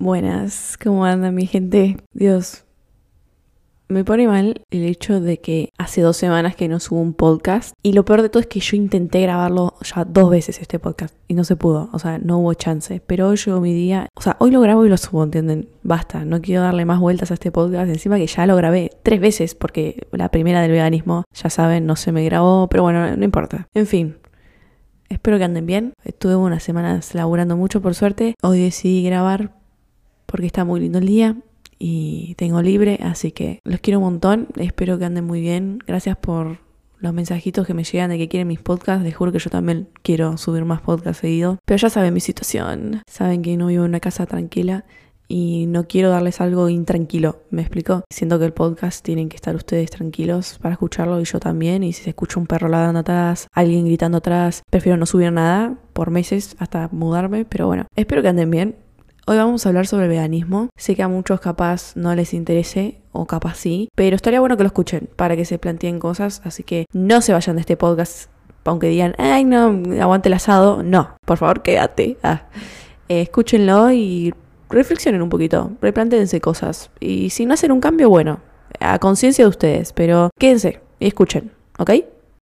Buenas, ¿cómo anda mi gente? Dios, me pone mal el hecho de que hace dos semanas que no subo un podcast y lo peor de todo es que yo intenté grabarlo ya dos veces este podcast y no se pudo, o sea, no hubo chance, pero hoy llegó mi día, o sea, hoy lo grabo y lo subo, ¿entienden? Basta, no quiero darle más vueltas a este podcast, encima que ya lo grabé tres veces porque la primera del veganismo, ya saben, no se me grabó, pero bueno, no importa. En fin, Espero que anden bien. Estuve unas semanas laburando mucho por suerte. Hoy decidí grabar porque está muy lindo el día y tengo libre, así que los quiero un montón, espero que anden muy bien, gracias por los mensajitos que me llegan de que quieren mis podcasts, les juro que yo también quiero subir más podcasts seguido, pero ya saben mi situación, saben que no vivo en una casa tranquila y no quiero darles algo intranquilo, ¿me explico? Siento que el podcast tienen que estar ustedes tranquilos para escucharlo y yo también, y si se escucha un perro ladrando atrás, alguien gritando atrás, prefiero no subir nada por meses hasta mudarme, pero bueno, espero que anden bien, Hoy vamos a hablar sobre el veganismo. Sé que a muchos capaz no les interese o capaz sí, pero estaría bueno que lo escuchen para que se planteen cosas, así que no se vayan de este podcast aunque digan, ay no, aguante el asado. No, por favor quédate. Ah. Eh, escúchenlo y reflexionen un poquito, replanteense cosas. Y si no hacen un cambio, bueno, a conciencia de ustedes, pero quédense y escuchen, ¿ok?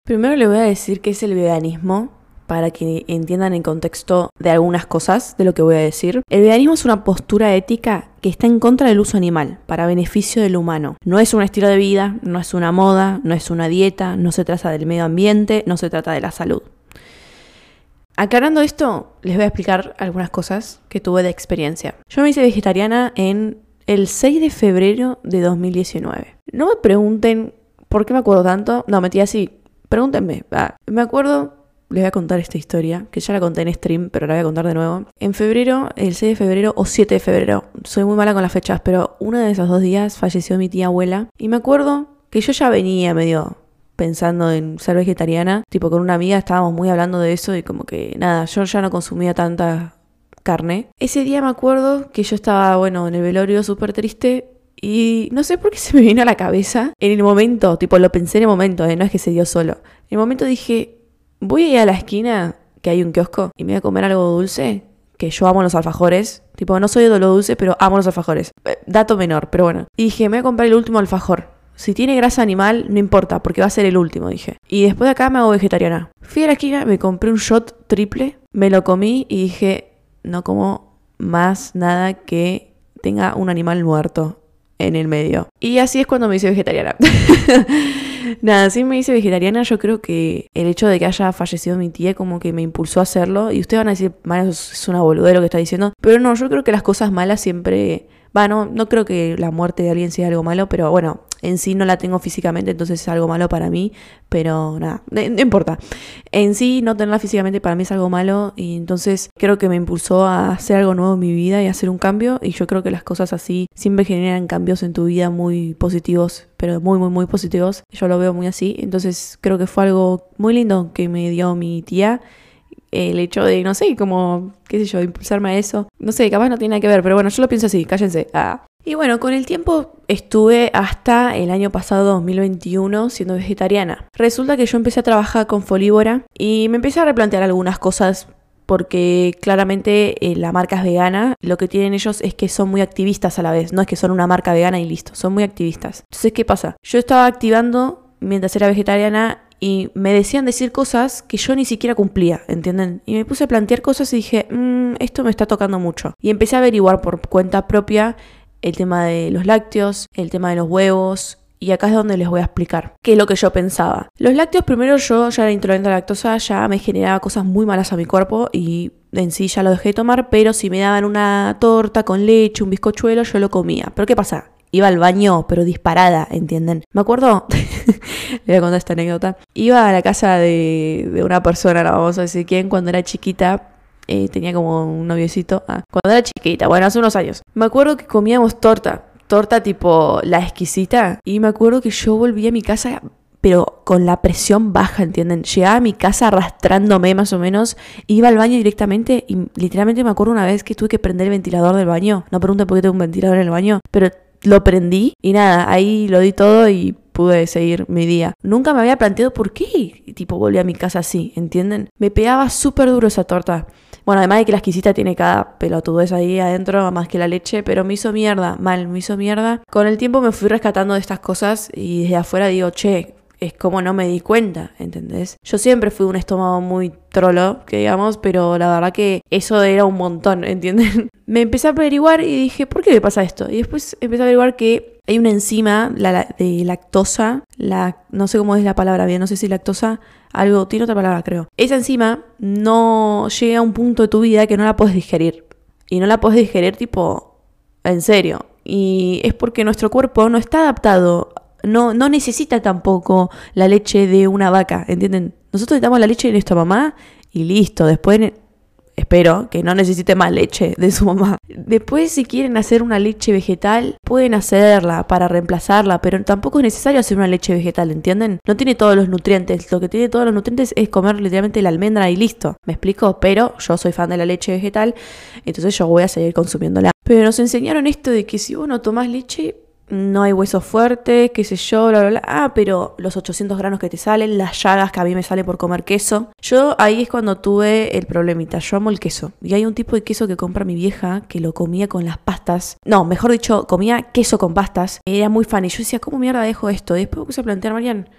Primero le voy a decir qué es el veganismo para que entiendan el contexto de algunas cosas de lo que voy a decir. El veganismo es una postura ética que está en contra del uso animal, para beneficio del humano. No es un estilo de vida, no es una moda, no es una dieta, no se trata del medio ambiente, no se trata de la salud. Aclarando esto, les voy a explicar algunas cosas que tuve de experiencia. Yo me hice vegetariana en el 6 de febrero de 2019. No me pregunten por qué me acuerdo tanto. No, metí así. Pregúntenme. Ah, me acuerdo les voy a contar esta historia, que ya la conté en stream, pero la voy a contar de nuevo. En febrero, el 6 de febrero o 7 de febrero, soy muy mala con las fechas, pero uno de esos dos días falleció mi tía abuela. Y me acuerdo que yo ya venía medio pensando en ser vegetariana. Tipo, con una amiga estábamos muy hablando de eso y como que nada, yo ya no consumía tanta carne. Ese día me acuerdo que yo estaba, bueno, en el velorio súper triste y no sé por qué se me vino a la cabeza en el momento, tipo, lo pensé en el momento, ¿eh? no es que se dio solo. En el momento dije, voy a ir a la esquina, que hay un kiosco, y me voy a comer algo dulce, que yo amo los alfajores. Tipo, no soy de lo dulce, pero amo los alfajores. Eh, dato menor, pero bueno. Y dije, me voy a comprar el último alfajor. Si tiene grasa animal, no importa, porque va a ser el último, dije. Y después de acá me hago vegetariana. Fui a la esquina, me compré un shot triple, me lo comí y dije, no como más nada que tenga un animal muerto en el medio. Y así es cuando me hice vegetariana. Nada, sí me hice vegetariana. Yo creo que el hecho de que haya fallecido mi tía como que me impulsó a hacerlo. Y ustedes van a decir, man, es una boludez lo que está diciendo. Pero no, yo creo que las cosas malas siempre... Bueno, no creo que la muerte de alguien sea algo malo, pero bueno, en sí no la tengo físicamente, entonces es algo malo para mí, pero nada, no, importa. En sí no tenerla físicamente para mí es algo malo y entonces creo que me impulsó a hacer algo nuevo en mi vida y hacer un cambio y yo creo que las cosas así siempre generan cambios en tu vida muy positivos, pero muy, muy, muy positivos. Yo lo veo muy así, entonces creo que fue algo muy lindo que me dio mi tía el hecho de, no sé, como, qué sé yo, impulsarme a eso. No sé, capaz no tiene nada que ver, pero bueno, yo lo pienso así, cállense. Ah. Y bueno, con el tiempo estuve hasta el año pasado 2021 siendo vegetariana. Resulta que yo empecé a trabajar con Folíbora y me empecé a replantear algunas cosas porque claramente eh, la marca es vegana, lo que tienen ellos es que son muy activistas a la vez, no es que son una marca vegana y listo, son muy activistas. Entonces, ¿qué pasa? Yo estaba activando mientras era vegetariana y me decían decir cosas que yo ni siquiera cumplía, ¿entienden? Y me puse a plantear cosas y dije, mm, esto me está tocando mucho. Y empecé a averiguar por cuenta propia el tema de los lácteos, el tema de los huevos, y acá es donde les voy a explicar qué es lo que yo pensaba. Los lácteos, primero yo ya era intolerante a la lactosa, ya me generaba cosas muy malas a mi cuerpo y en sí ya lo dejé de tomar, pero si me daban una torta con leche, un bizcochuelo, yo lo comía. Pero ¿qué pasa? Iba al baño, pero disparada, ¿entienden? Me acuerdo, le voy a contar esta anécdota. Iba a la casa de, de una persona, no vamos a decir quién, cuando era chiquita, eh, tenía como un noviecito. Ah, cuando era chiquita, bueno, hace unos años. Me acuerdo que comíamos torta. Torta tipo la exquisita. Y me acuerdo que yo volví a mi casa pero con la presión baja, ¿entienden? Llegaba a mi casa arrastrándome más o menos, iba al baño directamente y literalmente me acuerdo una vez que tuve que prender el ventilador del baño. No pregunten por qué tengo un ventilador en el baño, pero lo prendí y nada, ahí lo di todo y pude seguir mi día. Nunca me había planteado por qué, tipo, volví a mi casa así, ¿entienden? Me pegaba súper duro esa torta. Bueno, además de que la exquisita tiene cada pelotudez ahí adentro, más que la leche, pero me hizo mierda, mal, me hizo mierda. Con el tiempo me fui rescatando de estas cosas y desde afuera digo, che, es como no me di cuenta, ¿entendés? Yo siempre fui un estómago muy trolo, que digamos, pero la verdad que eso era un montón, ¿entienden? me empecé a averiguar y dije, ¿por qué me pasa esto? Y después empecé a averiguar que hay una enzima la, de lactosa, la, no sé cómo es la palabra bien, no sé si lactosa, algo, tiene otra palabra creo. Esa enzima no llega a un punto de tu vida que no la puedes digerir. Y no la puedes digerir tipo, en serio. Y es porque nuestro cuerpo no está adaptado no, no necesita tampoco la leche de una vaca, ¿entienden? Nosotros necesitamos la leche de nuestra mamá y listo. Después espero que no necesite más leche de su mamá. Después, si quieren hacer una leche vegetal, pueden hacerla para reemplazarla, pero tampoco es necesario hacer una leche vegetal, ¿entienden? No tiene todos los nutrientes. Lo que tiene todos los nutrientes es comer literalmente la almendra y listo. ¿Me explico? Pero yo soy fan de la leche vegetal, entonces yo voy a seguir consumiéndola. Pero nos enseñaron esto de que si vos no tomás leche, no hay hueso fuerte, qué sé yo, bla, bla, bla. Ah, pero los 800 granos que te salen, las llagas que a mí me sale por comer queso. Yo ahí es cuando tuve el problemita. Yo amo el queso. Y hay un tipo de queso que compra mi vieja que lo comía con las pastas. No, mejor dicho, comía queso con pastas. Era muy fan. Y yo decía, ¿cómo mierda dejo esto? Y después me puse a plantear, Marian,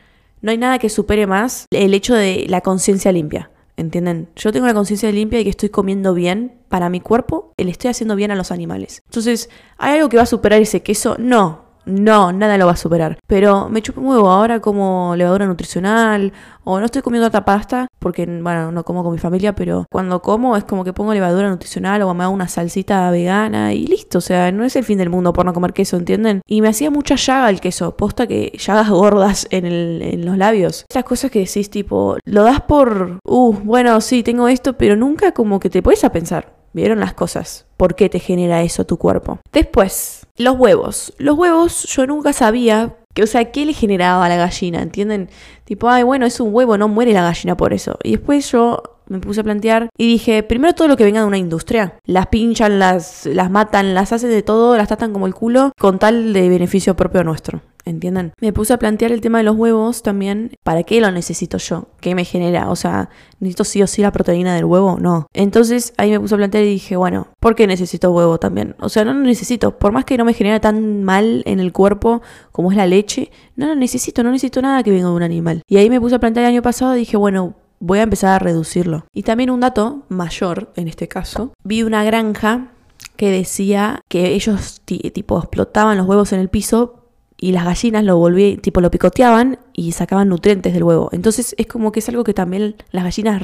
no hay nada que supere más el hecho de la conciencia limpia. ¿Entienden? Yo tengo la conciencia limpia y que estoy comiendo bien para mi cuerpo, le estoy haciendo bien a los animales. Entonces, ¿hay algo que va a superar ese queso? No, no, nada lo va a superar. Pero me chupo huevo ahora como levadura nutricional o no estoy comiendo otra pasta porque, bueno, no como con mi familia, pero cuando como es como que pongo levadura nutricional o me hago una salsita vegana y listo. O sea, no es el fin del mundo por no comer queso, ¿entienden? Y me hacía mucha llaga el queso, posta que llagas gordas en, el, en los labios. Estas cosas que decís tipo, lo das por, uh, bueno, sí, tengo esto, pero nunca como que te puedes a pensar. ¿Vieron las cosas? ¿Por qué te genera eso tu cuerpo? Después, los huevos. Los huevos yo nunca sabía que, o sea, ¿qué le generaba a la gallina? ¿Entienden? Tipo, ay, bueno, es un huevo, no muere la gallina por eso. Y después yo me puse a plantear y dije, primero todo lo que venga de una industria. Las pinchan, las, las matan, las hacen de todo, las tratan como el culo, con tal de beneficio propio nuestro. ¿entienden? Me puse a plantear el tema de los huevos también. ¿Para qué lo necesito yo? ¿Qué me genera? O sea, ¿necesito sí o sí la proteína del huevo? No. Entonces ahí me puse a plantear y dije, bueno, ¿por qué necesito huevo también? O sea, no lo necesito. Por más que no me genera tan mal en el cuerpo como es la leche, no lo necesito, no necesito nada que venga de un animal. Y ahí me puse a plantear el año pasado y dije, bueno, voy a empezar a reducirlo. Y también un dato mayor, en este caso, vi una granja que decía que ellos tipo explotaban los huevos en el piso y las gallinas lo volví, tipo lo picoteaban y sacaban nutrientes del huevo. Entonces es como que es algo que también las gallinas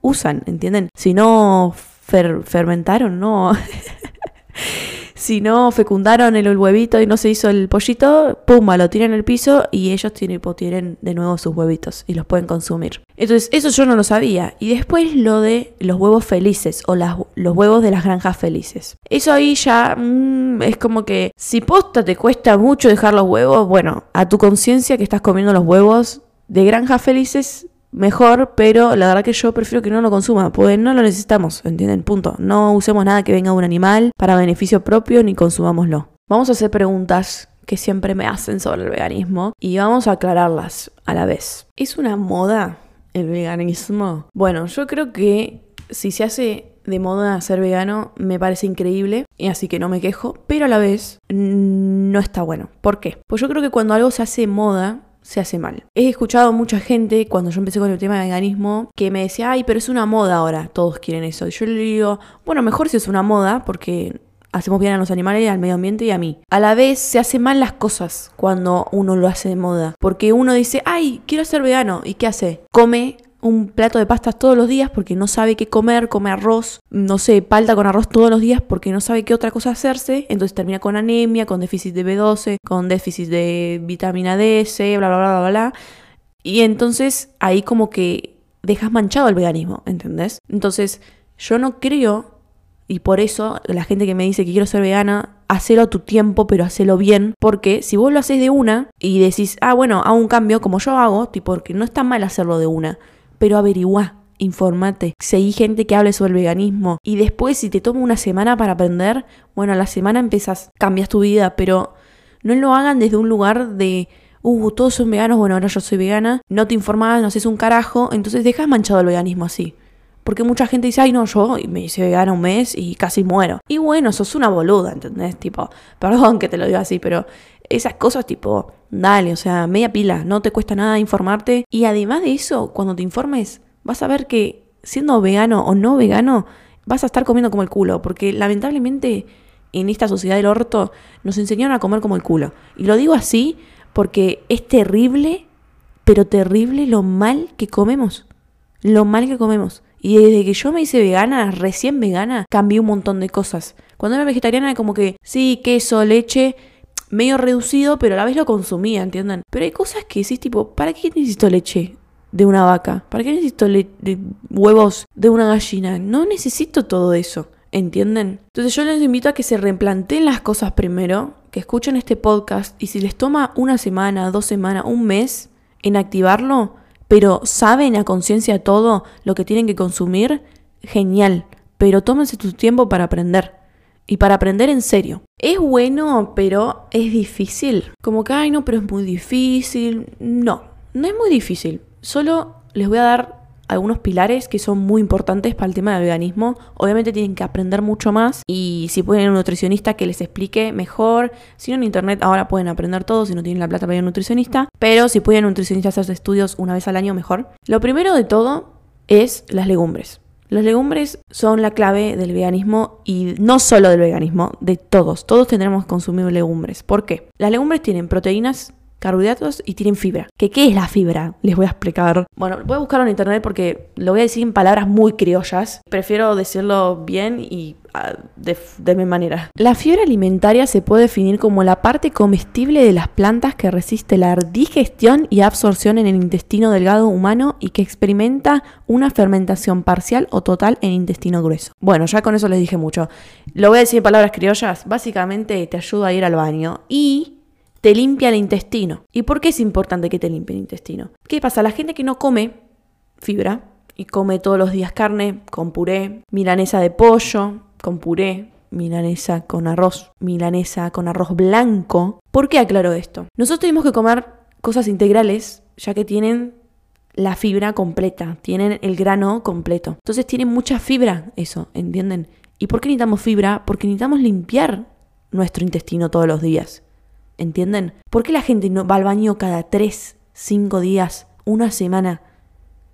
usan, ¿entienden? Si no fermentaron, no. si no fecundaron el, huevito y no se hizo el pollito, pumba, lo tiran el piso y ellos tienen, tienen de nuevo sus huevitos y los pueden consumir. Entonces, eso yo no lo sabía. Y después lo de los huevos felices o las, los huevos de las granjas felices. Eso ahí ya mm, es como que si posta te cuesta mucho dejar los huevos, bueno, a tu conciencia que estás comiendo los huevos de granjas felices, mejor, pero la verdad que yo prefiero que no lo consuma, pues no lo necesitamos, ¿entienden? Punto. No usemos nada que venga de un animal para beneficio propio ni consumámoslo. Vamos a hacer preguntas que siempre me hacen sobre el veganismo y vamos a aclararlas a la vez. ¿Es una moda el veganismo? Bueno, yo creo que si se hace de moda ser vegano me parece increíble y así que no me quejo, pero a la vez no está bueno. ¿Por qué? Pues yo creo que cuando algo se hace moda se hace mal. He escuchado mucha gente cuando yo empecé con el tema de veganismo que me decía, ay, pero es una moda ahora, todos quieren eso. Y yo le digo, bueno, mejor si es una moda porque hacemos bien a los animales, al medio ambiente y a mí. A la vez se hacen mal las cosas cuando uno lo hace de moda. Porque uno dice, ay, quiero ser vegano. ¿Y qué hace? Come un plato de pastas todos los días porque no sabe qué comer, come arroz, no sé, palta con arroz todos los días porque no sabe qué otra cosa hacerse, entonces termina con anemia, con déficit de B12, con déficit de vitamina D, C, bla, bla, bla, bla, bla. Y entonces ahí como que dejas manchado el veganismo, ¿entendés? Entonces yo no creo, y por eso la gente que me dice que quiero ser vegana, hacelo a tu tiempo, pero hacelo bien, porque si vos lo haces de una y decís, ah, bueno, hago un cambio como yo hago, tipo, porque no está mal hacerlo de una pero averigua, informate, seguí gente que hable sobre el veganismo y después si te toma una semana para aprender, bueno, a la semana empiezas, cambias tu vida, pero no lo hagan desde un lugar de uh, todos son veganos, bueno, ahora yo soy vegana, no te informas, no haces un carajo, entonces dejas manchado el veganismo así. Porque mucha gente dice, ay no, yo me hice vegana un mes y casi muero. Y bueno, sos una boluda, ¿entendés? Tipo, perdón que te lo diga así, pero esas cosas tipo, dale, o sea, media pila, no te cuesta nada informarte. Y además de eso, cuando te informes, vas a ver que siendo vegano o no vegano, vas a estar comiendo como el culo. Porque lamentablemente en esta sociedad del orto nos enseñaron a comer como el culo. Y lo digo así porque es terrible, pero terrible lo mal que comemos. Lo mal que comemos. Y desde que yo me hice vegana, recién vegana, cambié un montón de cosas. Cuando era vegetariana, como que sí, queso, leche, medio reducido, pero a la vez lo consumía, ¿entienden? Pero hay cosas que decís, tipo, ¿para qué necesito leche de una vaca? ¿Para qué necesito huevos de una gallina? No necesito todo eso. ¿Entienden? Entonces yo les invito a que se replanteen las cosas primero, que escuchen este podcast y si les toma una semana, dos semanas, un mes en activarlo, pero saben a conciencia todo lo que tienen que consumir, genial. Pero tómense tu tiempo para aprender. Y para aprender en serio. Es bueno, pero es difícil. Como que, ay, no, pero es muy difícil. No, no es muy difícil. Solo les voy a dar algunos pilares que son muy importantes para el tema del veganismo. Obviamente tienen que aprender mucho más y si pueden ir a un nutricionista que les explique mejor. Si no en internet ahora pueden aprender todo si no tienen la plata para ir a un nutricionista. Pero si pueden un nutricionista hacer estudios una vez al año mejor. Lo primero de todo es las legumbres. Las legumbres son la clave del veganismo y no solo del veganismo, de todos. Todos tendremos que consumir legumbres. ¿Por qué? Las legumbres tienen proteínas carbohidratos y tienen fibra. ¿Qué, ¿Qué es la fibra? Les voy a explicar. Bueno, voy a buscarlo en internet porque lo voy a decir en palabras muy criollas. Prefiero decirlo bien y ah, de, de, mi manera. La fibra alimentaria se puede definir como la parte comestible de las plantas que resiste la digestión y absorción en el intestino delgado humano y que experimenta una fermentación parcial o total en intestino grueso. Bueno, ya con eso les dije mucho. Lo voy a decir en palabras criollas. Básicamente te ayuda a ir al baño y te limpia el intestino. ¿Y por qué es importante que te limpie el intestino? ¿Qué pasa? La gente que no come fibra y come todos los días carne con puré, milanesa de pollo con puré, milanesa con arroz, milanesa con arroz blanco. ¿Por qué aclaro esto? Nosotros tenemos que comer cosas integrales ya que tienen la fibra completa, tienen el grano completo. Entonces tienen mucha fibra eso, ¿entienden? ¿Y por qué necesitamos fibra? Porque necesitamos limpiar nuestro intestino todos los días. ¿Entienden? ¿Por qué la gente no va al baño cada 3, 5 días, una semana?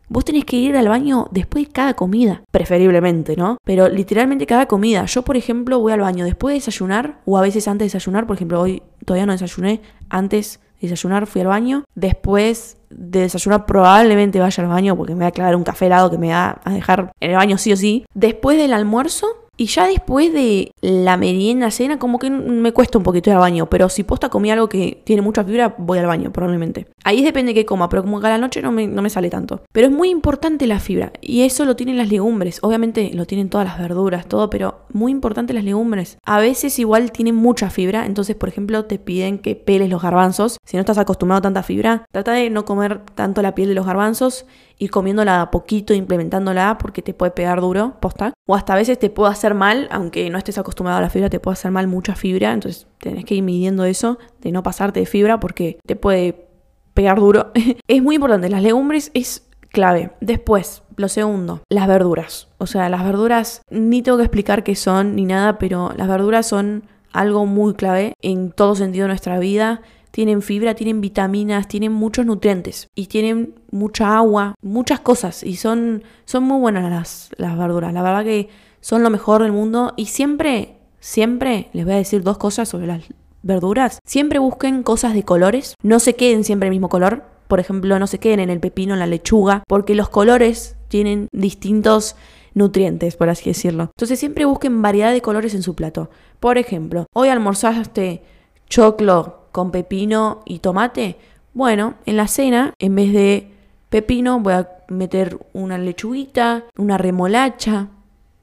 Vos tenés que ir al baño después de cada comida, preferiblemente, ¿no? Pero literalmente cada comida. Yo, por ejemplo, voy al baño después de desayunar o a veces antes de desayunar. Por ejemplo, hoy todavía no desayuné. Antes de desayunar fui al baño. Después de desayunar probablemente vaya al baño porque me va a clavar un café helado que me va a dejar en el baño sí o sí. Después del almuerzo y ya después de la merienda, cena, como que me cuesta un poquito ir al baño. Pero si posta comí algo que tiene mucha fibra, voy al baño, probablemente. Ahí depende de qué coma, pero como que a la noche no me, no me sale tanto. Pero es muy importante la fibra. Y eso lo tienen las legumbres. Obviamente lo tienen todas las verduras, todo, pero muy importante las legumbres. A veces igual tienen mucha fibra. Entonces, por ejemplo, te piden que peles los garbanzos. Si no estás acostumbrado a tanta fibra, trata de no comer tanto la piel de los garbanzos ir comiéndola a poquito, implementándola, porque te puede pegar duro, posta. O hasta a veces te puede hacer mal, aunque no estés acostumbrado a la fibra, te puede hacer mal mucha fibra. Entonces tenés que ir midiendo eso, de no pasarte de fibra, porque te puede pegar duro. es muy importante, las legumbres es clave. Después, lo segundo, las verduras. O sea, las verduras, ni tengo que explicar qué son ni nada, pero las verduras son algo muy clave en todo sentido de nuestra vida tienen fibra, tienen vitaminas, tienen muchos nutrientes y tienen mucha agua, muchas cosas y son, son muy buenas las, las verduras. La verdad que son lo mejor del mundo y siempre, siempre les voy a decir dos cosas sobre las verduras. Siempre busquen cosas de colores, no se queden siempre el mismo color. Por ejemplo, no se queden en el pepino, en la lechuga, porque los colores tienen distintos nutrientes, por así decirlo. Entonces siempre busquen variedad de colores en su plato. Por ejemplo, hoy almorzaste choclo con pepino y tomate. Bueno, en la cena, en vez de pepino, voy a meter una lechuguita, una remolacha.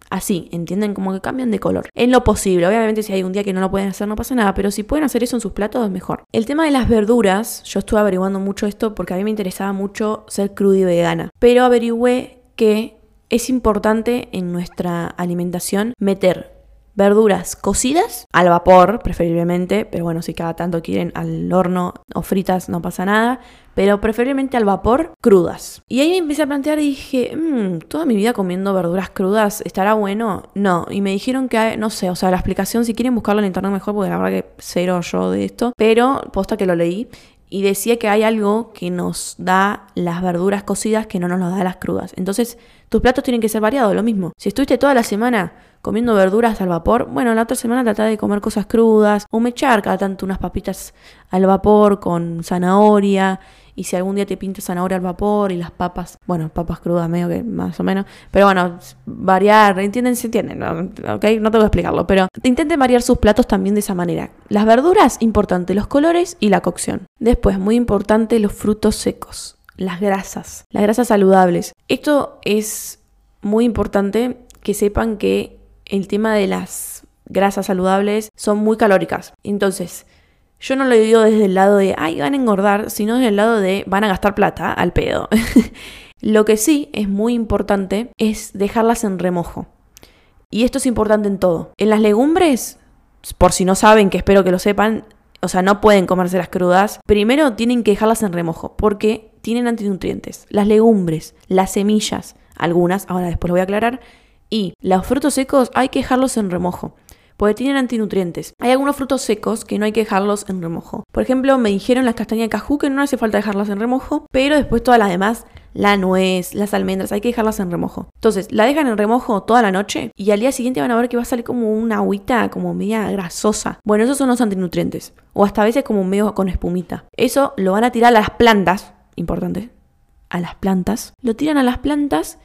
Así, ¿entienden? Como que cambian de color. En lo posible. Obviamente, si hay un día que no lo pueden hacer, no pasa nada. Pero si pueden hacer eso en sus platos, es mejor. El tema de las verduras, yo estuve averiguando mucho esto porque a mí me interesaba mucho ser cruda y vegana. Pero averigüé que es importante en nuestra alimentación meter verduras cocidas al vapor, preferiblemente, pero bueno, si cada tanto quieren al horno o fritas no pasa nada, pero preferiblemente al vapor crudas. Y ahí me empecé a plantear y dije, mmm, toda mi vida comiendo verduras crudas, ¿estará bueno? No, y me dijeron que, no sé, o sea, la explicación, si quieren buscarlo en internet mejor, porque la verdad que cero yo de esto, pero posta que lo leí. Y decía que hay algo que nos da las verduras cocidas que no nos da las crudas. Entonces, tus platos tienen que ser variados, lo mismo. Si estuviste toda la semana comiendo verduras al vapor, bueno, la otra semana trata de comer cosas crudas o mechar cada tanto unas papitas al vapor con zanahoria. Y si algún día te pinta zanahoria al vapor y las papas, bueno, papas crudas medio que más o menos, pero bueno, variar, ¿entienden? Se entienden. ¿ok? No tengo que explicarlo, pero intenten variar sus platos también de esa manera. Las verduras, importante, los colores y la cocción. Después, muy importante, los frutos secos, las grasas, las grasas saludables. Esto es muy importante que sepan que el tema de las grasas saludables son muy calóricas. Entonces, yo no lo digo desde el lado de, ay, van a engordar, sino desde el lado de, van a gastar plata al pedo. lo que sí es muy importante es dejarlas en remojo. Y esto es importante en todo. En las legumbres, por si no saben, que espero que lo sepan, o sea, no pueden comerse las crudas, primero tienen que dejarlas en remojo, porque tienen antinutrientes. Las legumbres, las semillas, algunas, ahora después lo voy a aclarar, y los frutos secos hay que dejarlos en remojo porque tienen antinutrientes. Hay algunos frutos secos que no hay que dejarlos en remojo. Por ejemplo, me dijeron las castañas de cajú que no hace falta dejarlas en remojo, pero después todas las demás, la nuez, las almendras, hay que dejarlas en remojo. Entonces, la dejan en remojo toda la noche y al día siguiente van a ver que va a salir como una agüita como media grasosa. Bueno, esos son los antinutrientes. O hasta a veces como medio con espumita. Eso lo van a tirar a las plantas, importante, a las plantas. Lo tiran a las plantas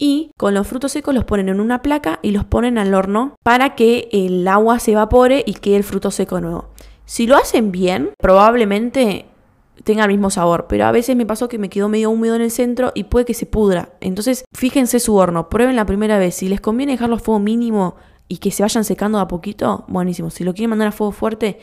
y con los frutos secos los ponen en una placa y los ponen al horno para que el agua se evapore y quede el fruto seco nuevo. Si lo hacen bien, probablemente tenga el mismo sabor, pero a veces me pasó que me quedó medio húmedo en el centro y puede que se pudra. Entonces, fíjense su horno, prueben la primera vez. Si les conviene dejarlo a fuego mínimo y que se vayan secando a poquito, buenísimo. Si lo quieren mandar a fuego fuerte,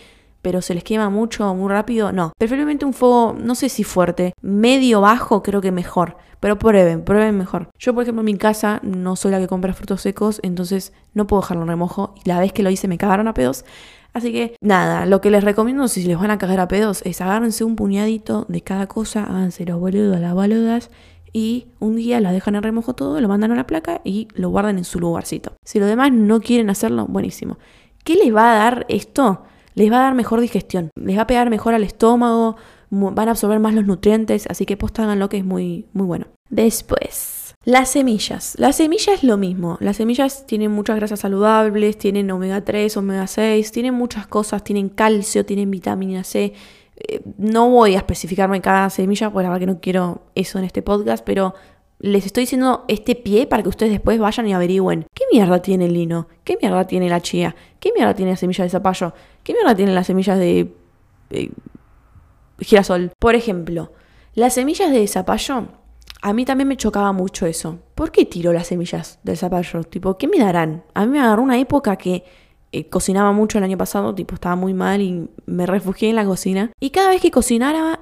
pero se les quema mucho, muy rápido, no. Preferiblemente un fuego, no sé si fuerte, medio bajo, creo que mejor. Pero prueben, prueben mejor. Yo, por ejemplo, en mi casa no soy la que compra frutos secos, entonces no puedo dejarlo en remojo. Y la vez que lo hice me cagaron a pedos. Así que nada, lo que les recomiendo si les van a cagar a pedos es agárrense un puñadito de cada cosa, háganse los boludos, las boludas y un día la dejan en remojo todo, lo mandan a la placa y lo guardan en su lugarcito. Si los demás no quieren hacerlo, buenísimo. ¿Qué les va a dar esto? Les va a dar mejor digestión, les va a pegar mejor al estómago, van a absorber más los nutrientes, así que post lo que es muy, muy bueno. Después, las semillas. Las semillas es lo mismo. Las semillas tienen muchas grasas saludables, tienen omega 3, omega 6, tienen muchas cosas, tienen calcio, tienen vitamina C. Eh, no voy a especificarme cada semilla, porque la verdad que no quiero eso en este podcast, pero les estoy diciendo este pie para que ustedes después vayan y averigüen qué mierda tiene el lino, qué mierda tiene la chía, qué mierda tiene la semilla de zapallo, qué mierda tienen las semillas de girasol. Por ejemplo, las semillas de zapallo, a mí también me chocaba mucho eso. ¿Por qué tiro las semillas del zapallo? Tipo, ¿qué me darán? A mí me agarró una época que eh, cocinaba mucho el año pasado, tipo, estaba muy mal y me refugié en la cocina. Y cada vez que cocinara,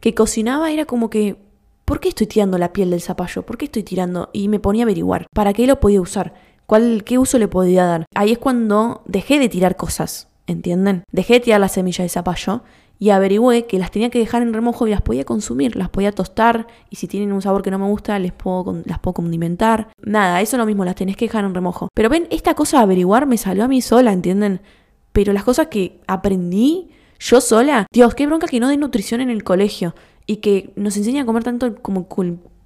que cocinaba era como que, ¿por qué estoy tirando la piel del zapallo? ¿Por qué estoy tirando? Y me ponía a averiguar, ¿para qué lo podía usar? ¿Cuál, ¿Qué uso le podía dar? Ahí es cuando dejé de tirar cosas, ¿entienden? Dejé de tirar las semillas de zapallo y averigüé que las tenía que dejar en remojo y las podía consumir, las podía tostar y si tienen un sabor que no me gusta les puedo, las puedo condimentar. Nada, eso es lo mismo, las tenés que dejar en remojo. Pero ven, esta cosa de averiguar me salió a mí sola, ¿entienden? Pero las cosas que aprendí yo sola, Dios, qué bronca que no den nutrición en el colegio y que nos enseñan a comer tanto como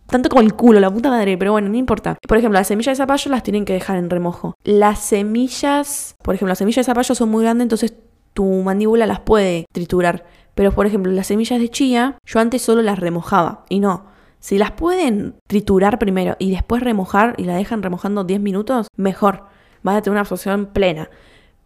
tanto como el culo, la puta madre, pero bueno, no importa. Por ejemplo, las semillas de zapallo las tienen que dejar en remojo. Las semillas, por ejemplo, las semillas de zapallo son muy grandes, entonces tu mandíbula las puede triturar. Pero por ejemplo, las semillas de chía, yo antes solo las remojaba y no. Si las pueden triturar primero y después remojar y la dejan remojando 10 minutos, mejor. Vas a tener una absorción plena.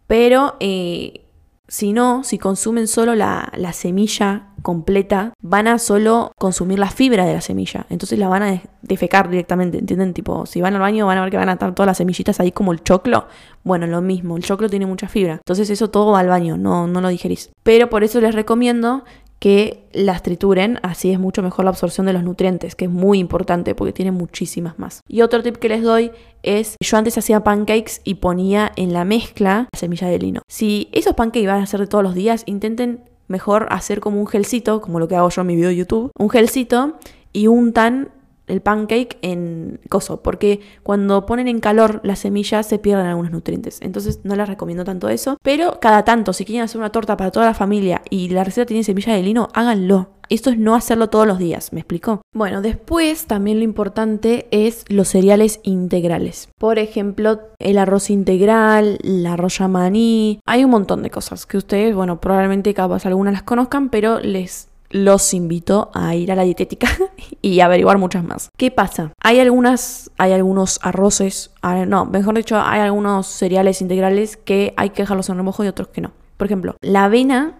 Pero eh, si no, si consumen solo la, semilla completa, van a solo consumir la fibra de la semilla. Entonces la van a defecar directamente, ¿entienden? Tipo, si van al baño van a ver que van a estar todas las semillitas ahí como el choclo. Bueno, lo mismo, el choclo tiene mucha fibra. Entonces eso todo va al baño, no, no lo digerís. Pero por eso les recomiendo que las trituren, así es mucho mejor la absorción de los nutrientes, que es muy importante porque tiene muchísimas más. Y otro tip que les doy es, yo antes hacía pancakes y ponía en la mezcla la semilla de lino. Si esos pancakes van a ser de todos los días, intenten mejor hacer como un gelcito, como lo que hago yo en mi video de YouTube, un gelcito y untan el pancake en coso, porque cuando ponen en calor las semillas se pierden algunos nutrientes. Entonces no les recomiendo tanto eso. Pero cada tanto, si quieren hacer una torta para toda la familia y la receta tiene semilla de lino, háganlo. Esto es no hacerlo todos los días, ¿me explico? Bueno, después también lo importante es los cereales integrales. Por ejemplo, el arroz integral, la arroz maní. Hay un montón de cosas que ustedes, bueno, probablemente capaz algunas las conozcan, pero les los invito a ir a la dietética y averiguar muchas más. ¿Qué pasa? Hay algunas, hay algunos arroces, no, mejor dicho, hay algunos cereales integrales que hay que dejarlos en remojo y otros que no. Por ejemplo, la avena,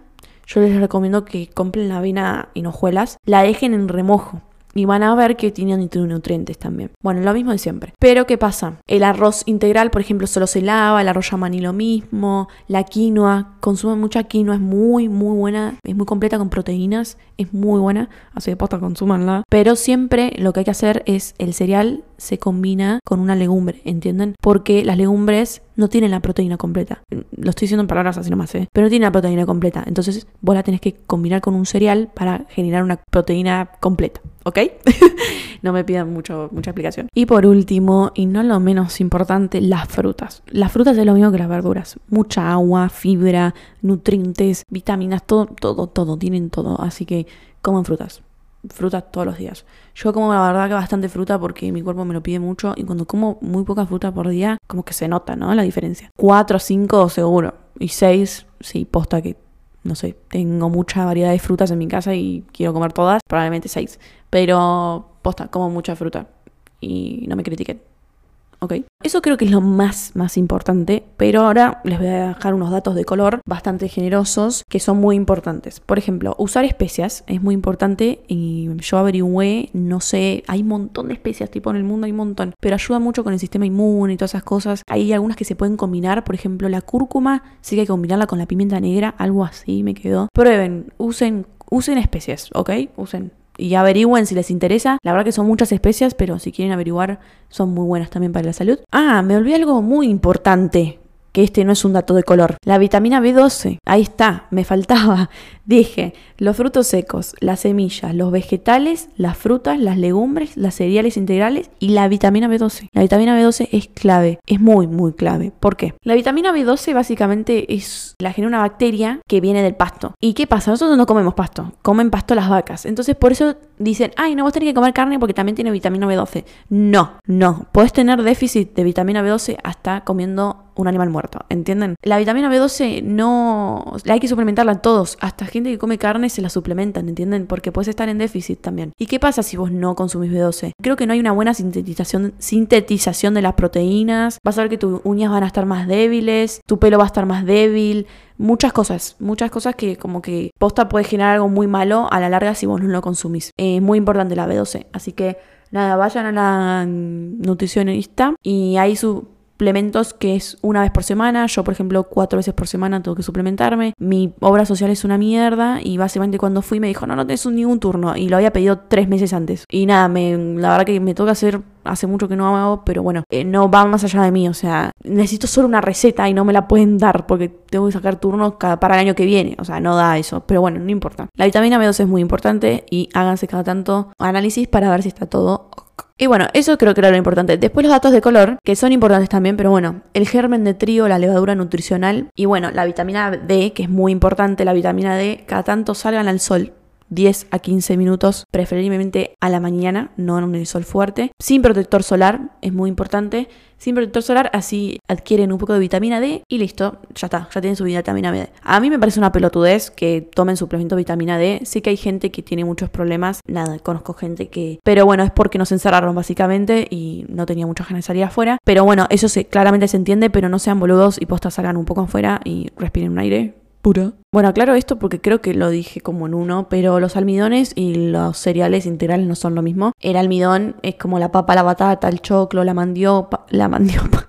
yo les recomiendo que compren la avena en hojuelas, la dejen en remojo y van a ver que tiene nutrientes también. Bueno, lo mismo de siempre. Pero ¿qué pasa? El arroz integral, por ejemplo, solo se lava, el arroz yamaní lo mismo, la quinoa, consumen mucha quinoa, es muy, muy buena, es muy completa con proteínas, es muy buena, así que posta, consúmanla. Pero siempre lo que hay que hacer es el cereal se combina con una legumbre, ¿entienden? Porque las legumbres no tienen la proteína completa. Lo estoy diciendo en palabras así nomás, ¿eh? Pero no tienen la proteína completa. Entonces vos la tenés que combinar con un cereal para generar una proteína completa. ¿Ok? no me pidan mucho, mucha explicación. Y por último, y no lo menos importante, las frutas. Las frutas es lo mismo que las verduras. Mucha agua, fibra, nutrientes, vitaminas, todo, todo, todo. Tienen todo. Así que coman frutas fruta todos los días. Yo como la verdad que bastante fruta porque mi cuerpo me lo pide mucho y cuando como muy poca fruta por día, como que se nota, ¿no? La diferencia. Cuatro, cinco seguro. Y seis, sí, posta que, no sé, tengo mucha variedad de frutas en mi casa y quiero comer todas, probablemente seis. Pero, posta, como mucha fruta. Y no me critiquen. ¿Ok? Eso creo que es lo más, más importante, pero ahora les voy a dejar unos datos de color bastante generosos que son muy importantes. Por ejemplo, usar especias es muy importante y yo averigüé, no sé, hay un montón de especias, tipo en el mundo hay un montón, pero ayuda mucho con el sistema inmune y todas esas cosas. Hay algunas que se pueden combinar, por ejemplo, la cúrcuma, sí que hay que combinarla con la pimienta negra, algo así me quedó. Prueben, usen, usen especias, ¿ok? Usen y averigüen si les interesa. La verdad que son muchas especias, pero si quieren averiguar, son muy buenas también para la salud. Ah, me olvidé algo muy importante que este no es un dato de color. La vitamina B12, ahí está, me faltaba. Dije, los frutos secos, las semillas, los vegetales, las frutas, las legumbres, las cereales integrales y la vitamina B12. La vitamina B12 es clave, es muy, muy clave. ¿Por qué? La vitamina B12 básicamente es, la genera una bacteria que viene del pasto. ¿Y qué pasa? Nosotros no comemos pasto, comen pasto las vacas. Entonces por eso dicen, ay, no vos tenés que comer carne porque también tiene vitamina B12. No, no, puedes tener déficit de vitamina B12 hasta comiendo un animal muerto, ¿entienden? La vitamina B12 no... La hay que suplementarla a todos, hasta gente que come carne se la suplementan, ¿entienden? Porque puedes estar en déficit también. ¿Y qué pasa si vos no consumís B12? Creo que no hay una buena sintetización, sintetización de las proteínas, vas a ver que tus uñas van a estar más débiles, tu pelo va a estar más débil, muchas cosas, muchas cosas que como que posta puede generar algo muy malo a la larga si vos no lo consumís. Es muy importante la B12, así que nada, vayan a la nutricionista y ahí su suplementos que es una vez por semana. Yo, por ejemplo, cuatro veces por semana tengo que suplementarme. Mi obra social es una mierda y básicamente cuando fui me dijo, no, no tenés ningún turno. Y lo había pedido tres meses antes. Y nada, me, la verdad que me toca hacer hace mucho que no hago, pero bueno, eh, no va más allá de mí, o sea, necesito solo una receta y no me la pueden dar porque tengo que sacar turnos para el año que viene, o sea, no da eso, pero bueno, no importa. La vitamina B2 es muy importante y háganse cada tanto análisis para ver si está todo y bueno, eso creo que era lo importante. Después los datos de color, que son importantes también, pero bueno, el germen de trigo, la levadura nutricional y bueno, la vitamina D, que es muy importante, la vitamina D, cada tanto salgan al sol. 10 a 15 minutos, preferiblemente a la mañana, no en un sol fuerte. Sin protector solar, es muy importante. Sin protector solar, así adquieren un poco de vitamina D y listo, ya está, ya tienen su vitamina D. A mí me parece una pelotudez que tomen suplemento de vitamina D. Sé que hay gente que tiene muchos problemas, nada, conozco gente que... Pero bueno, es porque nos encerraron básicamente y no tenía mucha ganas de salir afuera. Pero bueno, eso se, claramente se entiende, pero no sean boludos y postas salgan un poco afuera y respiren un aire pura. Bueno, aclaro esto porque creo que lo dije como en uno, pero los almidones y los cereales integrales no son lo mismo. El almidón es como la papa, la batata, el choclo, la mandiopa, la mandiopa.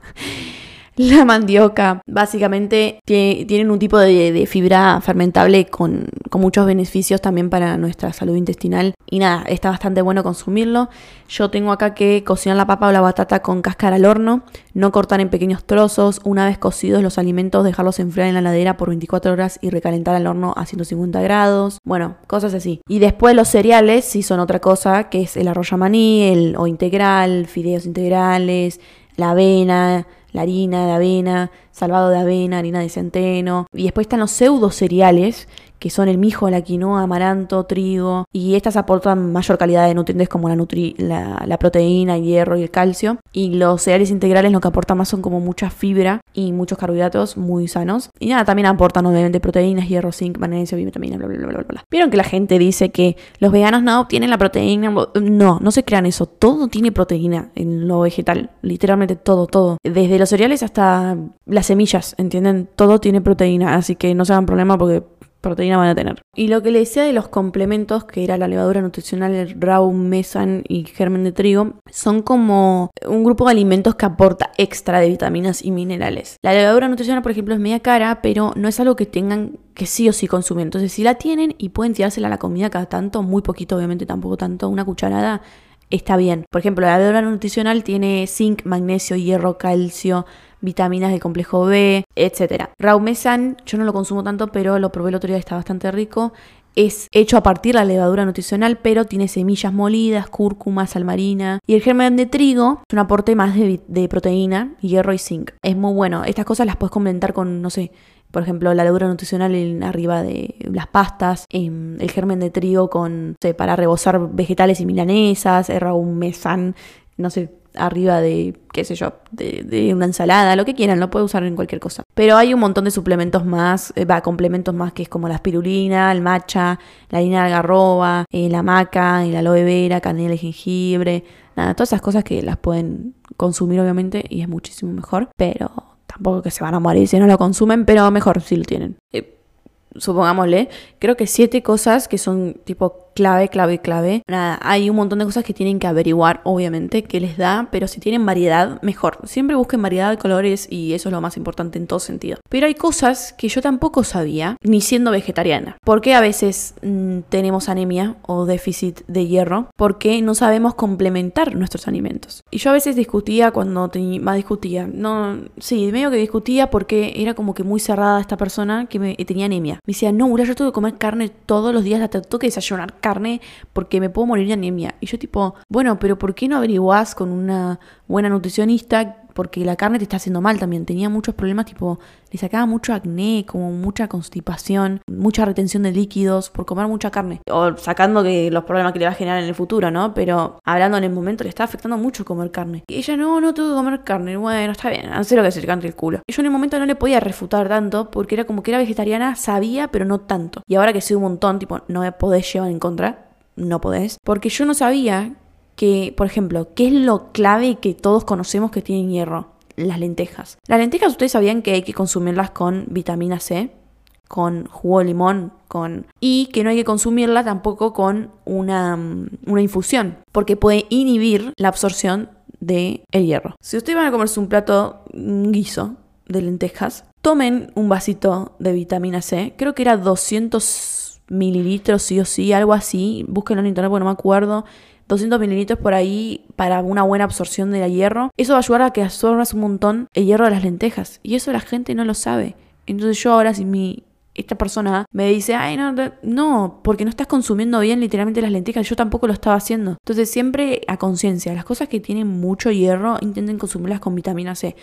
la mandioca. Básicamente tienen un tipo de, fibra fermentable con, muchos beneficios también para nuestra salud intestinal. Y nada, está bastante bueno consumirlo. Yo tengo acá que cocinar la papa o la batata con cáscara al horno, no cortar en pequeños trozos. Una vez cocidos los alimentos, dejarlos enfriar en la ladera por 24 horas y recalentar al horno a 150 grados. Bueno, cosas así. Y después los cereales, si son otra cosa, que es el arroz maní, el o integral, fideos integrales, la avena la harina de avena, salvado de avena, harina de centeno. Y después están los pseudo cereales, que son el mijo, la quinoa, amaranto, trigo, y estas aportan mayor calidad de nutrientes como la, proteína, el hierro y el calcio. Y los cereales integrales lo que aportan más son como mucha fibra y muchos carbohidratos muy sanos. Y nada, también aportan obviamente proteínas, hierro, zinc, magnesio, vitamina, bla, bla, bla, bla, bla. Vieron que la gente dice que los veganos no obtienen la proteína. No, no se crean eso. Todo tiene proteína en lo vegetal. Literalmente todo, todo. Desde los cereales hasta las semillas, ¿entienden? Todo tiene proteína. Así que no se hagan problema porque proteína van a tener. Y lo que le decía de los complementos, que era la levadura nutricional, el raw, mesan y germen de trigo, son como un grupo de alimentos que aporta extra de vitaminas y minerales. La levadura nutricional, por ejemplo, es media cara, pero no es algo que tengan que sí o sí consumir. Entonces, si la tienen y pueden tirársela a la comida cada tanto, muy poquito, obviamente tampoco tanto, una cucharada, está bien. Por ejemplo, la levadura nutricional tiene zinc, magnesio, hierro, calcio, vitaminas del complejo B, etc. Raumesan, yo no lo consumo tanto, pero lo probé el otro día, está bastante rico. Es hecho a partir de la levadura nutricional, pero tiene semillas molidas, cúrcuma, sal marina. Y el germen de trigo es un aporte más de, de proteína, hierro y zinc. Es muy bueno. Estas cosas las puedes complementar con, no sé, por ejemplo, la levadura nutricional arriba de las pastas, el germen de trigo con, sé, para rebozar vegetales y milanesas, el mesan, no sé, arriba de, qué sé yo, de, una ensalada, lo que quieran, lo puede usar en cualquier cosa. Pero hay un montón de suplementos más, eh, va, complementos más que es como la espirulina, el matcha, la harina de algarroba, eh, la maca, el aloe vera, canela y jengibre, nada, todas esas cosas que las pueden consumir obviamente y es muchísimo mejor, pero tampoco que se van a morir si no lo consumen, pero mejor si lo tienen. Eh, supongámosle, creo que siete cosas que son tipo clave, clave, clave. Nada, hay un montón de cosas que tienen que averiguar, obviamente, que les da, pero si tienen variedad, mejor. Siempre busquen variedad de colores y eso es lo más importante en todo sentido. Pero hay cosas que yo tampoco sabía, ni siendo vegetariana. ¿Por qué a veces mm, tenemos anemia o déficit de hierro? Porque no sabemos complementar nuestros alimentos. Y yo a veces discutía cuando más discutía, no, sí, medio que discutía porque era como que muy cerrada esta persona que me, tenía anemia. Me decía, no, yo tengo que comer carne todos los días, hasta tengo que desayunar carne porque me puedo morir de anemia. Y yo tipo, bueno, pero ¿por qué no averiguás con una buena nutricionista? Porque la carne te está haciendo mal también. Tenía muchos problemas, tipo, le sacaba mucho acné, como mucha constipación, mucha retención de líquidos por comer mucha carne. O sacando que los problemas que le va a generar en el futuro, ¿no? Pero hablando en el momento, le está afectando mucho comer carne. Y ella, no, no tengo que comer carne. Bueno, está bien, hacer lo que se le cante el culo. Y yo en el momento no le podía refutar tanto porque era como que era vegetariana, sabía, pero no tanto. Y ahora que soy un montón, tipo, no me podés llevar en contra. No podés. Porque yo no sabía que, por ejemplo, ¿qué es lo clave que todos conocemos que tienen hierro? Las lentejas. Las lentejas ustedes sabían que hay que consumirlas con vitamina C, con jugo de limón, con... y que no hay que consumirla tampoco con una, una infusión, porque puede inhibir la absorción de el hierro. Si ustedes van a comerse un plato, un guiso de lentejas, tomen un vasito de vitamina C, creo que era 200 mililitros sí o sí, algo así, búsquenlo en internet porque no me acuerdo, 200 mililitros por ahí para una buena absorción del hierro. Eso va a ayudar a que absorbas un montón el hierro de las lentejas. Y eso la gente no lo sabe. Entonces yo ahora si mi esta persona me dice, ay, no, no, porque no estás consumiendo bien literalmente las lentejas, yo tampoco lo estaba haciendo. Entonces siempre a conciencia, las cosas que tienen mucho hierro, intenten consumirlas con vitamina C.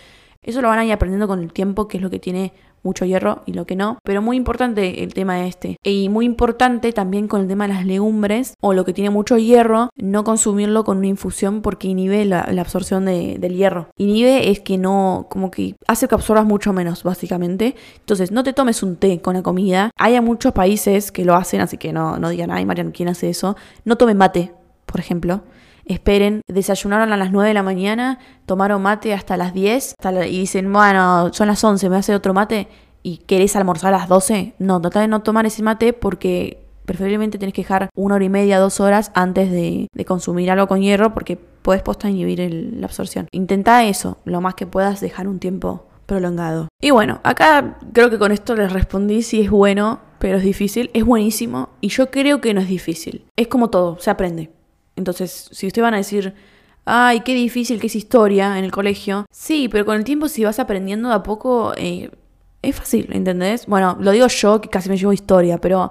Eso lo van a ir aprendiendo con el tiempo, que es lo que tiene mucho hierro y lo que no. Pero muy importante el tema este. Y muy importante también con el tema de las legumbres o lo que tiene mucho hierro, no consumirlo con una infusión porque inhibe la, absorción del hierro. Inhibe es que no, como que hace que absorbas mucho menos, básicamente. Entonces, no te tomes un té con la comida. Hay muchos países que lo hacen, así que no, no digan, ay, Mariano, ¿quién hace eso? No tomen mate, por ejemplo esperen, desayunaron a las 9 de la mañana, tomaron mate hasta las 10 y dicen, bueno, son las 11, me hace otro mate y querés almorzar a las 12, no, trata de no tomar ese mate porque preferiblemente tenés que dejar una hora y media, dos horas antes de, consumir algo con hierro porque puedes posta inhibir la absorción. Intenta eso, lo más que puedas dejar un tiempo prolongado. Y bueno, acá creo que con esto les respondí si es bueno, pero es difícil. Es buenísimo y yo creo que no es difícil. Es como todo, se aprende. Entonces, si ustedes van a decir, ay, qué difícil que es historia en el colegio, sí, pero con el tiempo si vas aprendiendo de a poco, eh, es fácil, ¿entendés? Bueno, lo digo yo que casi me llevo historia, pero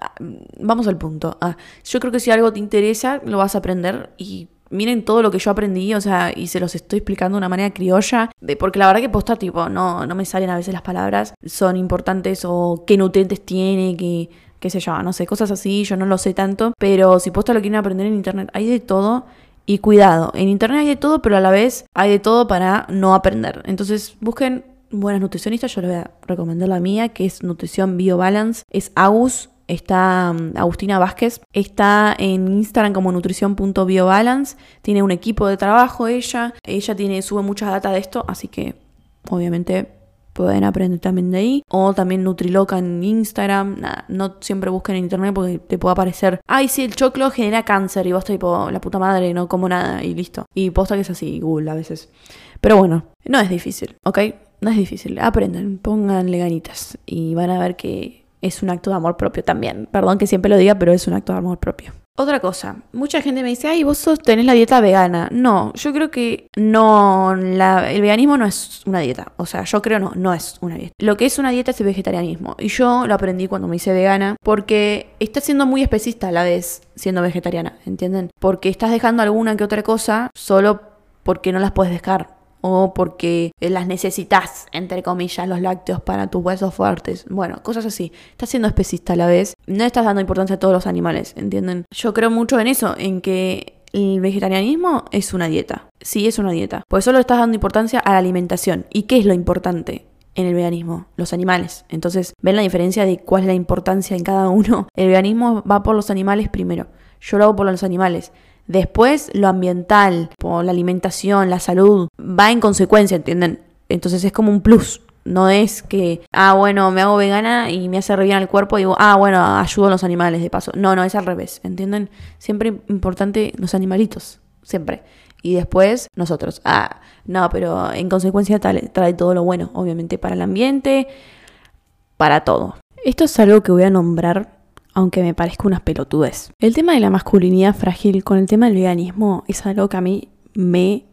ah, vamos al punto. Ah, yo creo que si algo te interesa, lo vas a aprender y miren todo lo que yo aprendí, o sea, y se los estoy explicando de una manera criolla, de, porque la verdad que posta, tipo, no, no me salen a veces las palabras, son importantes o qué nutrientes tiene, que qué sé yo, no sé, cosas así, yo no lo sé tanto, pero si posta lo quieren aprender en internet, hay de todo. Y cuidado, en internet hay de todo, pero a la vez hay de todo para no aprender. Entonces busquen buenas nutricionistas, yo les voy a recomendar la mía, que es Nutrición BioBalance, es Agus, está mm, Agustina Vázquez, está en Instagram como nutrición.biobalance, tiene un equipo de trabajo ella, ella tiene, sube mucha data de esto, así que obviamente pueden aprender también de ahí. O también Nutriloca en Instagram. Nada, no siempre busquen en internet porque te puede aparecer, ay, sí, el choclo genera cáncer y vos tipo, la puta madre, no como nada y listo. Y posta que es así, Google a veces. Pero bueno, no es difícil, ¿ok? No es difícil. Aprendan, pónganle ganitas y van a ver que es un acto de amor propio también. Perdón que siempre lo diga, pero es un acto de amor propio. Otra cosa, mucha gente me dice, ay, vos tenés la dieta vegana. No, yo creo que no, el veganismo no es una dieta. O sea, yo creo no, no es una dieta. Lo que es una dieta es el vegetarianismo. Y yo lo aprendí cuando me hice vegana porque estás siendo muy especista a la vez siendo vegetariana, ¿entienden? Porque estás dejando alguna que otra cosa solo porque no las puedes dejar o porque las necesitas, entre comillas, los lácteos para tus huesos fuertes. Bueno, cosas así. Estás siendo especista a la vez. No estás dando importancia a todos los animales, ¿entienden? Yo creo mucho en eso, en que el vegetarianismo es una dieta. Sí, es una dieta. Pues solo estás dando importancia a la alimentación. ¿Y qué es lo importante? en el veganismo, los animales. Entonces, ven la diferencia de cuál es la importancia en cada uno. El veganismo va por los animales primero. Yo lo hago por los animales. Después lo ambiental, por la alimentación, la salud, va en consecuencia, ¿entienden? Entonces es como un plus. No es que, ah, bueno, me hago vegana y me hace re bien el cuerpo y digo, ah, bueno, ayudo a los animales de paso. No, no, es al revés, ¿entienden? Siempre importante los animalitos, siempre. Y después nosotros. Ah, no, pero en consecuencia trae todo lo bueno, obviamente, para el ambiente, para todo. Esto es algo que voy a nombrar aunque me parezca unas pelotudes. El tema de la masculinidad frágil con el tema del veganismo es algo que a mí me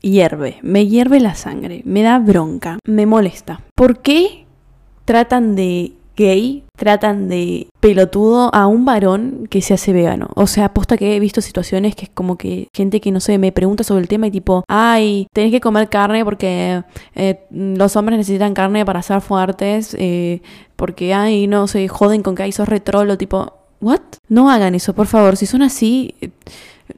hierve, me hierve la sangre, me da bronca, me molesta. ¿Por qué tratan de gay tratan de pelotudo a un varón que se hace vegano. O sea, aposta que he visto situaciones que es como que gente que no sé, me pregunta sobre el tema y tipo, ay, tenés que comer carne porque eh, los hombres necesitan carne para ser fuertes, eh, porque ay, no se joden con que hay sos retrolo, tipo, ¿what? No hagan eso, por favor. Si son así, eh,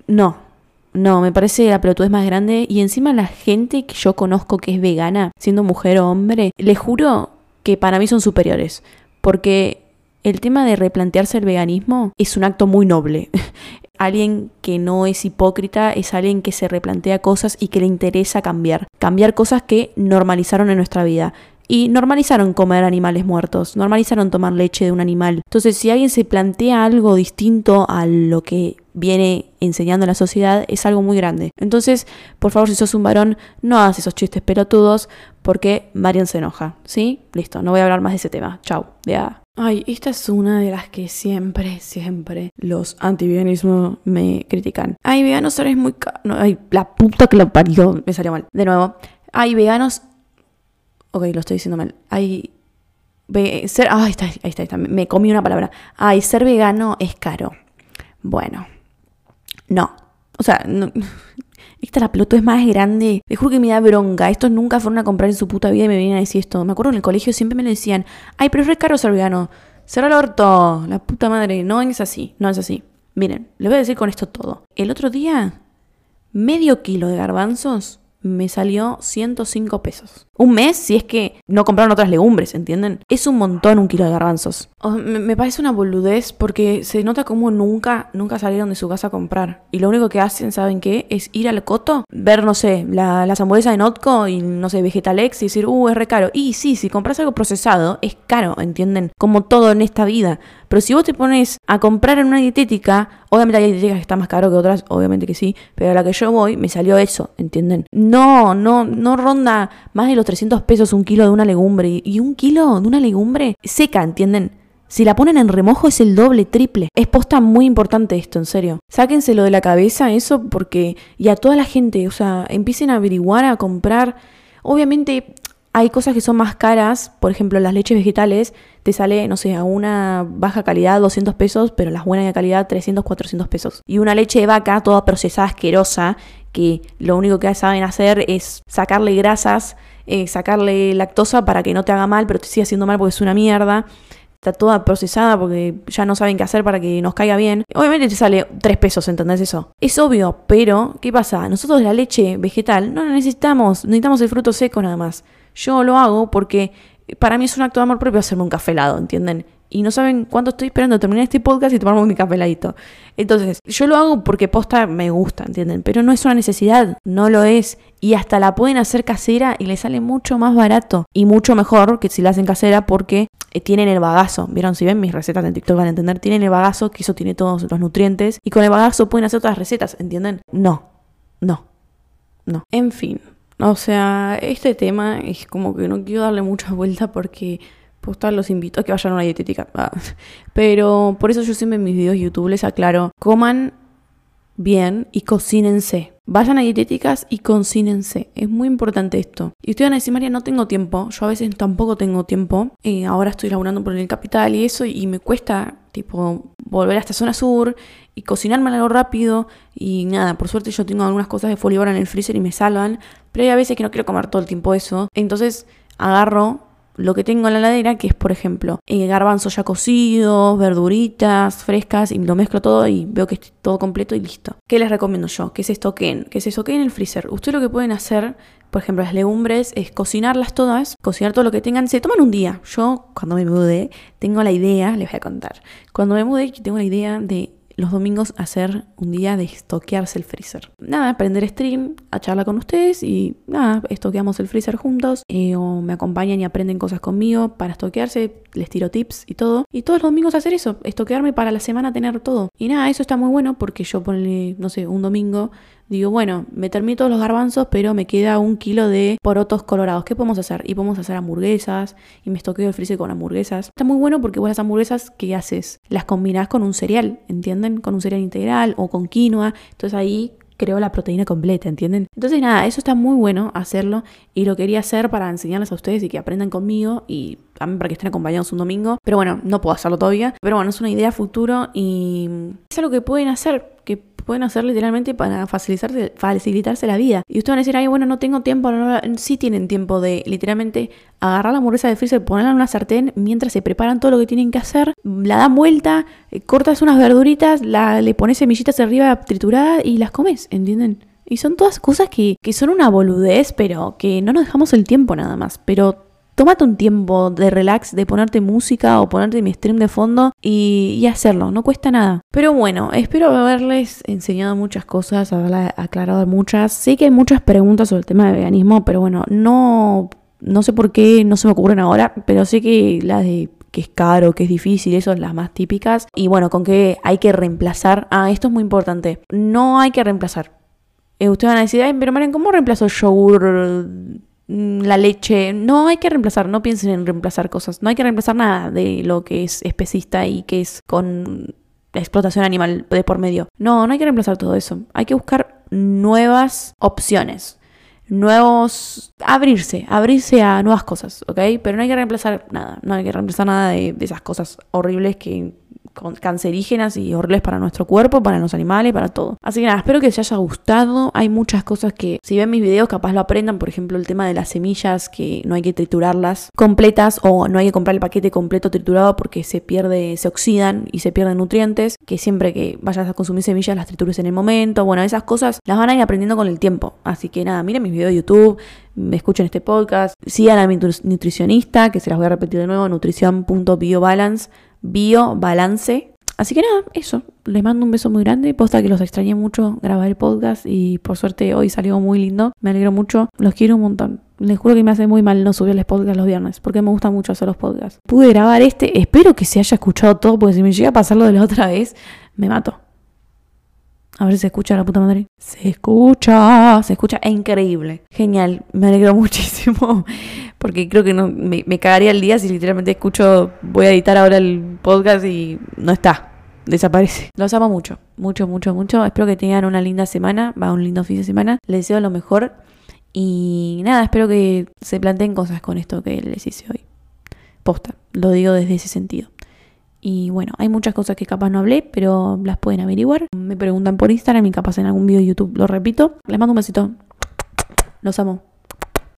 no. No, me parece la pelotuda es más grande. Y encima la gente que yo conozco que es vegana, siendo mujer o hombre, le juro que para mí son superiores porque el tema de replantearse el veganismo es un acto muy noble. alguien que no es hipócrita es alguien que se replantea cosas y que le interesa cambiar. Cambiar cosas que normalizaron en nuestra vida. Y normalizaron comer animales muertos, normalizaron tomar leche de un animal. Entonces, si alguien se plantea algo distinto a lo que viene enseñando la sociedad, es algo muy grande. Entonces, por favor, si sos un varón, no hagas esos chistes pelotudos, porque Marian se enoja, ¿sí? Listo, no voy a hablar más de ese tema. Chau. Ya. Ay, esta es una de las que siempre, siempre los antiveganismo me critican. Ay, veganos eres muy... No, ay, la puta que lo parió. Me salió mal. De nuevo. Ay, veganos... Ok, lo estoy diciendo mal. Ay... ser... Ay, está, ahí está, ahí está. Me comí una palabra. Ay, ser vegano es caro. Bueno. No. O sea, no, la pelota es más grande. Te juro que me da bronca. Estos nunca fueron a comprar en su puta vida y me vienen a decir esto. Me acuerdo en el colegio siempre me lo decían. Ay, pero es re caro ser vegano. Cerra el orto. La puta madre. No es así. No es así. Miren, les voy a decir con esto todo. El otro día, medio kilo de garbanzos me salió 105 pesos. Un mes si es que no compraron otras legumbres, ¿entienden? Es un montón un kilo de garbanzos. Me, parece una boludez porque se nota como nunca, nunca salieron de su casa a comprar. Y lo único que hacen, ¿saben qué? Es ir al coto, ver, no sé, la, las hamburguesas de Notco y, no sé, Vegetalex y decir, uh, es re caro. Y sí, si compras algo procesado, es caro, ¿entienden? Como todo en esta vida. Pero si vos te pones a comprar en una dietética, obviamente hay dietéticas que están más caro que otras, obviamente que sí, pero a la que yo voy me salió eso, ¿entienden? No, no, no ronda más de los 300 pesos un kilo de una legumbre. Y un kilo de una legumbre seca, ¿entienden? Si la ponen en remojo es el doble, triple. Es posta muy importante esto, en serio. Sáquenselo de la cabeza eso porque... Y a toda la gente, o sea, empiecen a averiguar, a comprar. Obviamente hay cosas que son más caras, por ejemplo, las leches vegetales te sale, no sé, a una baja calidad 200 pesos, pero las buenas de calidad 300, 400 pesos. Y una leche de vaca toda procesada, asquerosa, que lo único que saben hacer es sacarle grasas, eh, sacarle lactosa para que no te haga mal, pero te siga haciendo mal porque es una mierda está toda procesada porque ya no saben qué hacer para que nos caiga bien. Obviamente te sale 3 pesos, ¿entendés eso? Es obvio, pero ¿qué pasa? Nosotros la leche vegetal no la necesitamos, necesitamos el fruto seco nada más. Yo lo hago porque para mí es un acto de amor propio hacerme un café helado, ¿entienden? Y no saben cuánto estoy esperando terminar este podcast y tomarme mi café heladito. Entonces, yo lo hago porque posta me gusta, ¿entienden? Pero no es una necesidad, no lo es. Y hasta la pueden hacer casera y le sale mucho más barato y mucho mejor que si la hacen casera porque eh, tienen el bagazo. ¿Vieron? Si ven mis recetas en TikTok van a entender. Tienen el bagazo, que eso tiene todos los nutrientes. Y con el bagazo pueden hacer otras recetas, ¿entienden? No, no, no. En fin. O sea, este tema es como que no quiero darle mucha vuelta porque los invito a que vayan a una dietética. Ah. Pero por eso yo siempre en mis videos YouTube les aclaro, coman bien y cocínense. Vayan a dietéticas y cocínense. Es muy importante esto. Y ustedes van a decir, María, no tengo tiempo. Yo a veces tampoco tengo tiempo. Eh, ahora estoy laburando por el capital y eso, y me cuesta, tipo, volver a esta zona sur y cocinarme algo rápido. Y nada, por suerte yo tengo algunas cosas de folibora en el freezer y me salvan. Pero hay a veces que no quiero comer todo el tiempo eso. Entonces agarro lo que tengo en la heladera, que es, por ejemplo, eh, garbanzos ya cocidos, verduritas frescas, y lo mezclo todo y veo que está todo completo y listo. ¿Qué les recomiendo yo? Que se estoquen, que se estoquen en el freezer. Ustedes lo que pueden hacer, por ejemplo, las legumbres, es cocinarlas todas, cocinar todo lo que tengan. Se toman un día. Yo, cuando me mudé, tengo la idea, les voy a contar. Cuando me mudé, tengo la idea de los domingos hacer un día de estoquearse el freezer. Nada, prender stream, a charlar con ustedes y nada, estoqueamos el freezer juntos eh, o me acompañan y aprenden cosas conmigo para estoquearse, les tiro tips y todo. Y todos los domingos hacer eso, estoquearme para la semana tener todo. Y nada, eso está muy bueno porque yo ponle, no sé, un domingo digo, bueno, me termino todos los garbanzos, pero me queda un kilo de porotos colorados. ¿Qué podemos hacer? Y podemos hacer hamburguesas y me estoqueo el freezer con hamburguesas. Está muy bueno porque vos las hamburguesas, ¿qué haces? Las combinás con un cereal, ¿entienden? Con un cereal integral o con quinoa. Entonces ahí creo la proteína completa, ¿entienden? Entonces nada, eso está muy bueno hacerlo y lo quería hacer para enseñarles a ustedes y que aprendan conmigo y también para que estén acompañados un domingo. Pero bueno, no puedo hacerlo todavía. Pero bueno, es una idea futuro y es algo que pueden hacer, que pueden hacer literalmente para facilitarse, facilitarse la vida. Y ustedes van a decir, ay, bueno, no tengo tiempo. No, sí tienen tiempo de literalmente agarrar la hamburguesa de freezer, ponerla en una sartén mientras se preparan todo lo que tienen que hacer, la dan vuelta, eh, cortas unas verduritas, la, le pones semillitas arriba trituradas y las comes, ¿entienden? Y son todas cosas que, que son una boludez, pero que no nos dejamos el tiempo nada más. Pero tómate un tiempo de relax, de ponerte música o ponerte mi stream de fondo y, hacerlo, no cuesta nada. Pero bueno, espero haberles enseñado muchas cosas, haberles aclarado muchas. Sé que hay muchas preguntas sobre el tema de veganismo, pero bueno, no, no sé por qué no se me ocurren ahora, pero sé que las de que es caro, que es difícil, eso son las más típicas. Y bueno, con que hay que reemplazar. Ah, esto es muy importante. No hay que reemplazar. Eh, ustedes van a decir, ay, pero Maren, ¿cómo reemplazo yogur la leche. No hay que reemplazar, no piensen en reemplazar cosas. No hay que reemplazar nada de lo que es especista y que es con la explotación animal de por medio. No, no hay que reemplazar todo eso. Hay que buscar nuevas opciones. Nuevos. abrirse, abrirse a nuevas cosas, ¿ok? Pero no hay que reemplazar nada. No hay que reemplazar nada de esas cosas horribles que cancerígenas y horribles para nuestro cuerpo, para los animales, para todo. Así que nada, espero que les haya gustado. Hay muchas cosas que si ven mis videos capaz lo aprendan, por ejemplo el tema de las semillas que no hay que triturarlas completas o no hay que comprar el paquete completo triturado porque se pierde, se oxidan y se pierden nutrientes, que siempre que vayas a consumir semillas las tritures en el momento, bueno, esas cosas las van a ir aprendiendo con el tiempo. Así que nada, miren mis videos de YouTube, me escuchen este podcast, sigan a mi nutricionista, que se las voy a repetir de nuevo, nutrición.biobalance bio, balance. Así que nada, eso. Les mando un beso muy grande. Posta que los extrañé mucho grabar el podcast y por suerte hoy salió muy lindo. Me alegro mucho. Los quiero un montón. Les juro que me hace muy mal no subirles podcast los viernes porque me gusta mucho hacer los podcasts. Pude grabar este. Espero que se haya escuchado todo porque si me llega a pasar lo de la otra vez, me mato. A ver si se escucha la puta madre. Se escucha, se escucha. Es increíble. Genial. Me alegro muchísimo. Porque creo que no me, me cagaría el día si literalmente escucho. Voy a editar ahora el podcast y no está. Desaparece. Los amo mucho. Mucho, mucho, mucho. Espero que tengan una linda semana. Va, un lindo fin de semana. Les deseo lo mejor. Y nada, espero que se planteen cosas con esto que les hice hoy. Posta. Lo digo desde ese sentido. Y bueno, hay muchas cosas que capaz no hablé, pero las pueden averiguar. Me preguntan por Instagram y capaz en algún video de YouTube lo repito. Les mando un besito. Los amo.